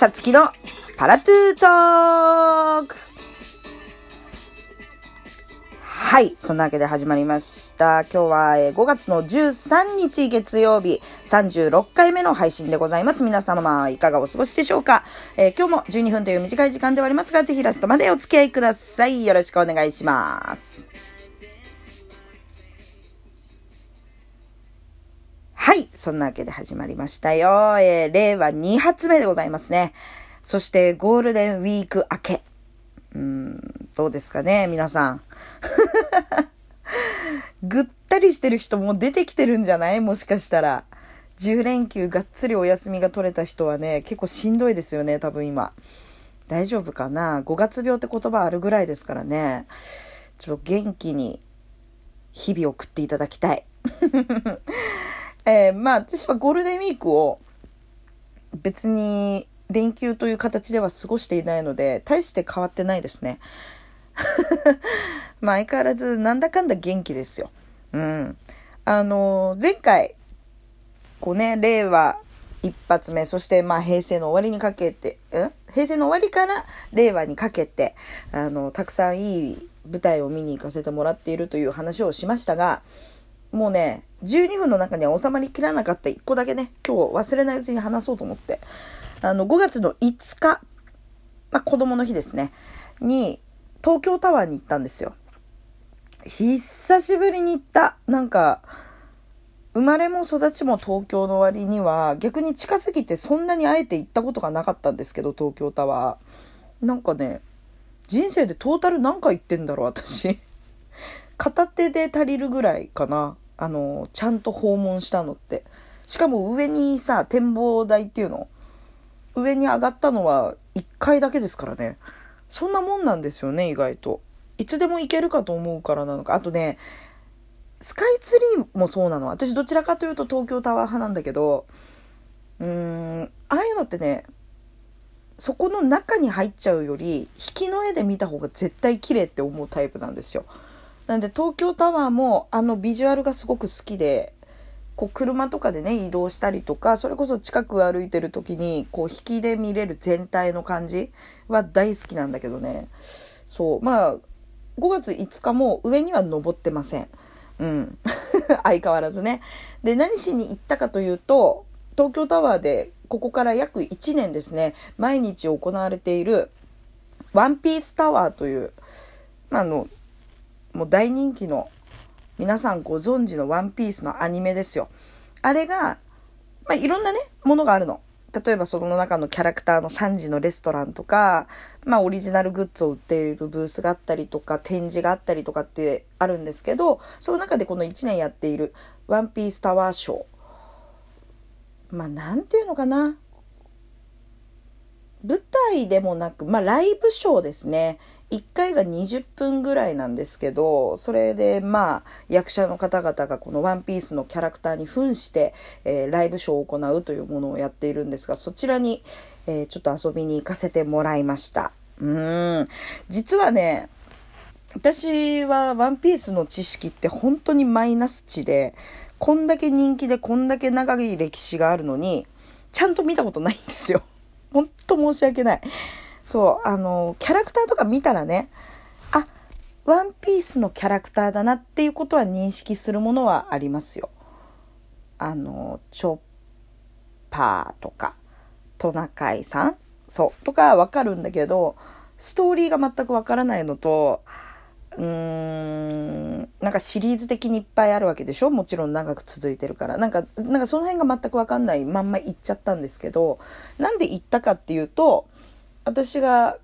さつきのパラトゥートークはい。そんなわけで始まりました。今日はえー5月の13日月曜日36回目の配信でございます。皆様いかがお過ごしでしょうか、えー今日も12分という短い時間ではありますが、ぜひラストまでお付き合いください。よろしくお願いします。そんなわけで始まりましたよ。えー令和2発目でございますね。そしてゴールデンウィーク明け。うん、どうですかね、皆さん。ぐったりしてる人も出てきてるんじゃない？もしかしたら。10連休がっつりお休みが取れた人はね、結構しんどいですよね、多分今。大丈夫かな ?5 月病って言葉あるぐらいですからね。ちょっと元気に日々を送っていただきたい。えーまあ私はゴールデンウィークを別に連休という形では過ごしていないので大して変わってないですね。まあ相変わらずなんだかんだ元気ですよ。うん。あの前回こうね令和一発目そしてまあ平成の終わりにかけてん平成の終わりから令和にかけてあのたくさんいい舞台を見に行かせてもらっているという話をしましたがもうね12分の中には収まりきらなかった1個だけね今日忘れないうちに話そうと思って。あの5月の5日、まあ、子供の日ですね。に東京タワーに行ったんですよ。久しぶりに行った。なんか生まれも育ちも東京の割には逆に近すぎてそんなにあえて行ったことがなかったんですけど東京タワー。なんかね人生でトータル何回行ってんだろう私。片手で足りるぐらいかな。あのちゃんと訪問したのって。しかも上にさ展望台っていうの？上に上がったのは1回だけですからね。そんなもんなんですよね意外と。いつでも行けるかと思うからなのか。あとねスカイツリーもそうなの。私どちらかというと東京タワー派なんだけどうーんああいうのってねそこの中に入っちゃうより引きの絵で見た方が絶対綺麗って思うタイプなんですよ。なんで東京タワーもあのビジュアルがすごく好きでこう車とかでね移動したりとかそれこそ近く歩いてる時にこう引きで見れる全体の感じは大好きなんだけどね。そう。まあ5月5日も上には登ってません。うん。相変わらずね。で何しに行ったかというと東京タワーでここから約1年ですね毎日行われているワンピースタワーという、まあ、あのもう大人気の皆さんご存知のワンピースのアニメですよ。あれが、まあ、いろんなね、ものがあるの。例えばその中のキャラクターの3時のレストランとか、まあオリジナルグッズを売っているブースがあったりとか、展示があったりとかってあるんですけど、その中でこの1年やっているワンピースタワーショー。まあなんていうのかな。舞台でもなく、まあライブショーですね。1回が20分ぐらいなんですけど、それでまあ役者の方々がこのワンピースのキャラクターに扮して、えーライブショーを行うというものをやっているんですが、そちらに、えーちょっと遊びに行かせてもらいました。うん。実はね、私はワンピースの知識って本当にマイナス値で、こんだけ人気でこんだけ長い歴史があるのに、ちゃんと見たことないんですよ。本当申し訳ない。そう、あの、キャラクターとか見たらね、あ、ワンピースのキャラクターだなっていうことは認識するものはありますよ。あの、チョッパーとか、トナカイさんそう、とかわかるんだけど、ストーリーが全くわからないのと、うーん、なんかシリーズ的にいっぱいあるわけでしょ？もちろん長く続いてるから。なんか、なんかその辺が全くわかんないまんま行っちゃったんですけど、なんで行ったかっていうと、私が、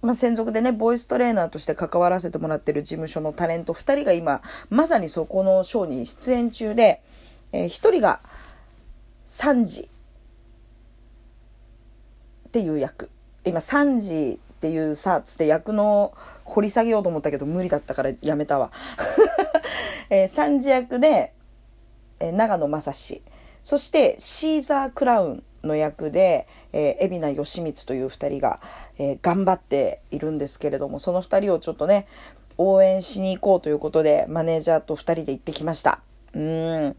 まあ、専属でね、ボイストレーナーとして関わらせてもらってる事務所のタレント2人が今、まさにそこのショーに出演中で、えー、1人が3時っていう役。今3時っていうさ、つって役の掘り下げようと思ったけど無理だったからやめたわ。えー、3時役で、えー長野正史。そしてシーザー・クラウンの役で、えー、海老名義光という2人が、えー頑張っているんですけれども、その2人をちょっとね、応援しに行こうということで、マネージャーと2人で行ってきました。うん。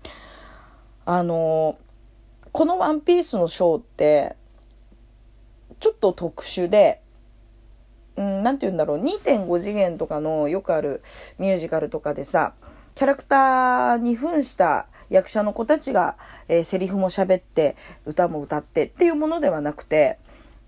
あのーこのワンピースのショーって、ちょっと特殊で、う、んて言うんだろう、2.5次元とかのよくあるミュージカルとかでさ、キャラクターに扮した役者の子たちが、えー、セリフも喋って歌も歌ってっていうものではなくて、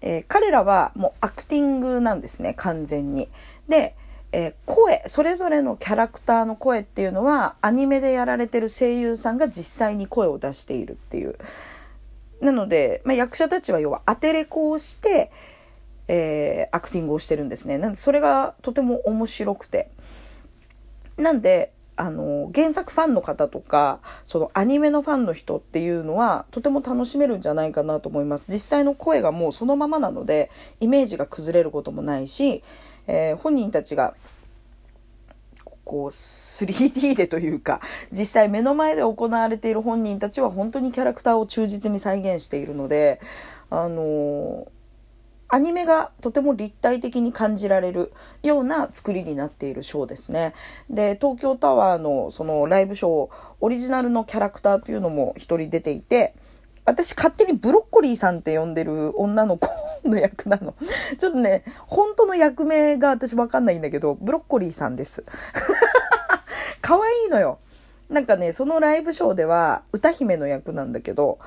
えー、彼らはもうアクティングなんですね完全に。で、えー、声それぞれのキャラクターの声っていうのはアニメでやられてる声優さんが実際に声を出しているっていう。なので、まあ、役者たちは要はアテレコをして、えー、アクティングをしてるんですね。なんでそれがとても面白くて。なんで、あの、原作ファンの方とか、そのアニメのファンの人っていうのは、とても楽しめるんじゃないかなと思います。実際の声がもうそのままなので、イメージが崩れることもないし、えー、本人たちが、こう、3D でというか、実際目の前で行われている本人たちは本当にキャラクターを忠実に再現しているので、あのーアニメがとても立体的に感じられるような作りになっているショーですね。で、東京タワーのそのライブショー、オリジナルのキャラクターというのも一人出ていて、私勝手にブロッコリーさんって呼んでる女の子の役なの。ちょっとね、本当の役名が私わかんないんだけど、ブロッコリーさんです。可愛いのよ。なんかね、そのライブショーでは歌姫の役なんだけど、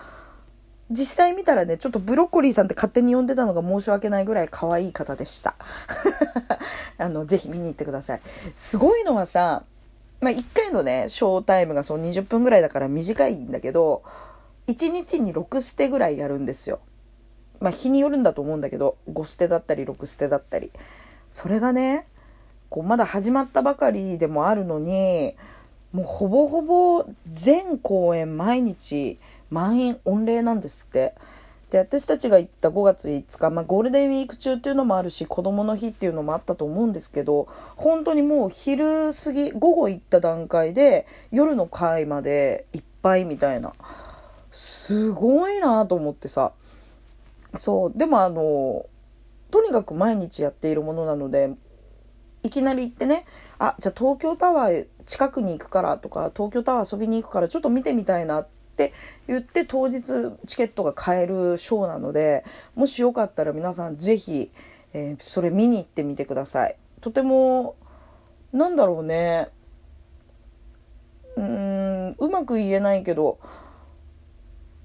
実際見たらね、ちょっとブロッコリーさんって勝手に呼んでたのが申し訳ないぐらい可愛い方でした。あの、ぜひ見に行ってください。すごいのはさ、まあ、1回のね、ショータイムがそう20分ぐらいだから短いんだけど、1日に6ステぐらいやるんですよ。まあ、日によるんだと思うんだけど、5ステだったり6ステだったり。それがね、こう、まだ始まったばかりでもあるのに、もうほぼほぼ全公演毎日満員御礼なんですって。で私たちが行った5月5日、まあ、ゴールデンウィーク中っていうのもあるし子供の日っていうのもあったと思うんですけど本当にもう昼過ぎ午後行った段階で夜の会までいっぱいみたいな。すごいなと思ってさ。そう。でもあのとにかく毎日やっているものなのでいきなり行ってねあじゃあ東京タワー近くに行くからとか東京タワー遊びに行くからちょっと見てみたいなってって言って当日チケットが買えるショーなのでもしよかったら皆さん是非、えー、それ見に行ってみてくださいとてもなんだろうねうーんうまく言えないけど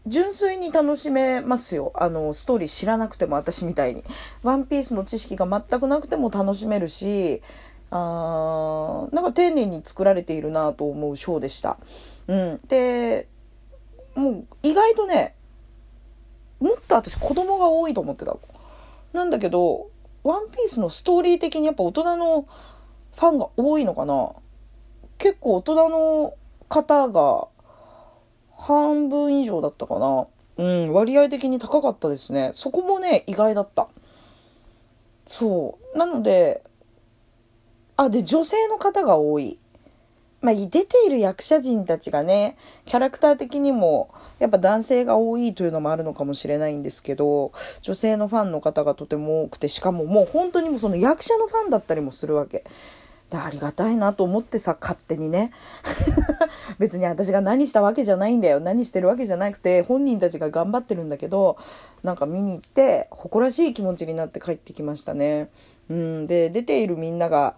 純粋に楽しめますよ。あの、ストーリー知らなくても私みたいに。ワンピースの知識が全くなくても楽しめるし、あーなんか丁寧に作られているなと思うショーでした。うん。で、もう意外とね、もっと私子供が多いと思ってたなんだけど、ワンピースのストーリー的にやっぱ大人のファンが多いのかな結構大人の方が半分以上だったかな。うん、割合的に高かったですね。そこもね、意外だった。そう。なので、あ、で、女性の方が多い。まあ、出ている役者陣たちがね、キャラクター的にも、やっぱ男性が多いというのもあるのかもしれないんですけど、女性のファンの方がとても多くて、しかももう本当にもその役者のファンだったりもするわけ。でありがたいなと思ってさ、勝手にね。別に私が何したわけじゃないんだよ。何してるわけじゃなくて、本人たちが頑張ってるんだけど、なんか見に行って、誇らしい気持ちになって帰ってきましたね。うん、で、出ているみんなが、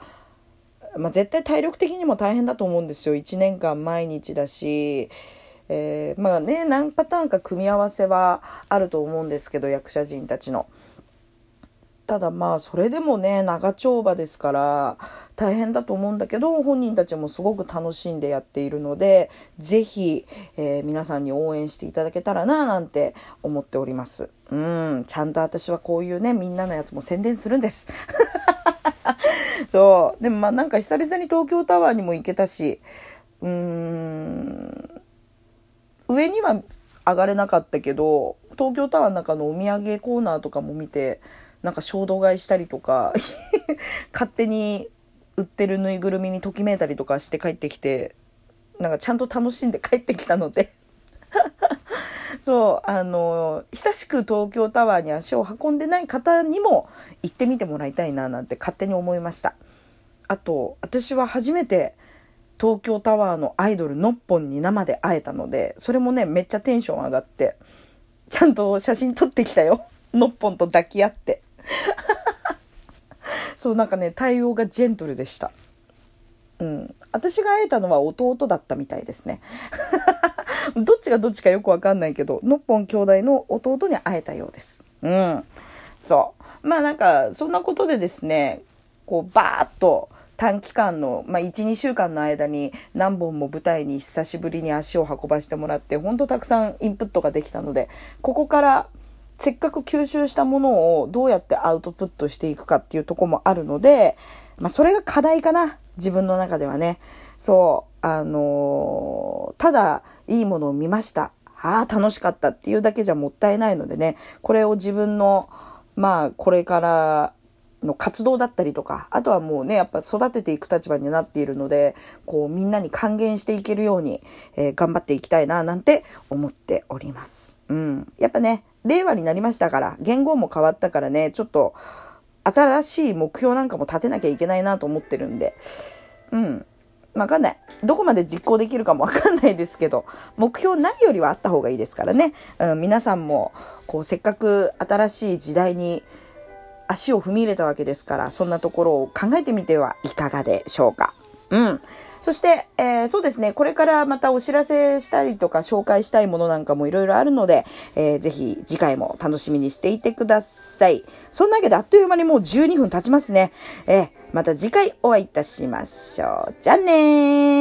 まあ、絶対体力的にも大変だと思うんですよ。1年間毎日だし、えー、まあね何パターンか組み合わせはあると思うんですけど役者陣たちの。ただまあそれでもね長丁場ですから大変だと思うんだけど本人たちもすごく楽しんでやっているので是非、えー、皆さんに応援していただけたらななんて思っております。うんちゃんと私はこういうねみんなのやつも宣伝するんです。そう。でもまあなんか久々に東京タワーにも行けたし、うーん、上には上がれなかったけど、東京タワーの中のお土産コーナーとかも見て、なんか衝動買いしたりとか、勝手に売ってるぬいぐるみにときめいたりとかして帰ってきて、なんかちゃんと楽しんで帰ってきたのでそう、あの、久しく東京タワーに足を運んでない方にも行ってみてもらいたいななんて勝手に思いました。あと、私は初めて東京タワーのアイドルのっぽんに生で会えたので、それもね、めっちゃテンション上がって、ちゃんと写真撮ってきたよ。のっぽんと抱き合って。そうなんかね、対応がジェントルでした。うん。私が会えたのは弟だったみたいですね。どっちがどっちかよくわかんないけど、のっぽん兄弟の弟に会えたようです。うん。そう。まあなんか、そんなことでですね、こう、バーっと短期間の、まあ、1、2週間の間に何本も舞台に久しぶりに足を運ばしてもらって、ほんとたくさんインプットができたので、ここからせっかく吸収したものをどうやってアウトプットしていくかっていうとこもあるので、まあ、それが課題かな。自分の中ではね。そう、あの、ただいいものを見ました。ああ、楽しかったっていうだけじゃもったいないのでね、これを自分の、まあ、これからの活動だったりとか、あとはもうね、やっぱ育てていく立場になっているので、こう、みんなに還元していけるように、えー、頑張っていきたいな、なんて思っております。うん。やっぱね、令和になりましたから、言語も変わったからね、ちょっと、新しい目標なんかも立てなきゃいけないなと思ってるんで、うん。わかんない。どこまで実行できるかもわかんないですけど、目標ないよりはあった方がいいですからね。うん、皆さんも、こう、せっかく新しい時代に足を踏み入れたわけですから、そんなところを考えてみてはいかがでしょうか。うん。そして、えー、そうですね、これからまたお知らせしたりとか紹介したいものなんかもいろいろあるので、えー、ぜひ次回も楽しみにしていてください。そんなわけであっという間にもう12分経ちますね。えー、また次回お会いいたしましょう。じゃあねー。